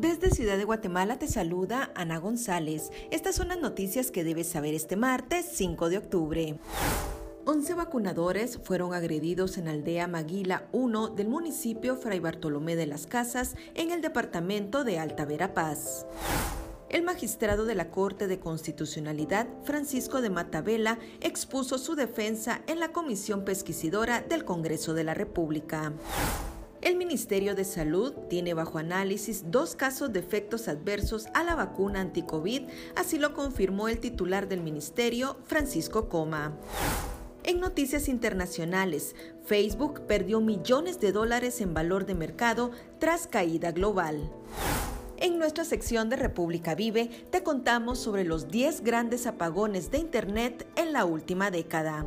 Desde Ciudad de Guatemala te saluda Ana González. Estas son las noticias que debes saber este martes 5 de octubre. 11 vacunadores fueron agredidos en aldea Maguila 1 del municipio Fray Bartolomé de las Casas en el departamento de Alta Verapaz. El magistrado de la Corte de Constitucionalidad, Francisco de Matavela, expuso su defensa en la Comisión Pesquisidora del Congreso de la República. El Ministerio de Salud tiene bajo análisis dos casos de efectos adversos a la vacuna anti-COVID, así lo confirmó el titular del ministerio, Francisco Coma. En noticias internacionales, Facebook perdió millones de dólares en valor de mercado tras caída global. En nuestra sección de República Vive te contamos sobre los 10 grandes apagones de Internet en la última década.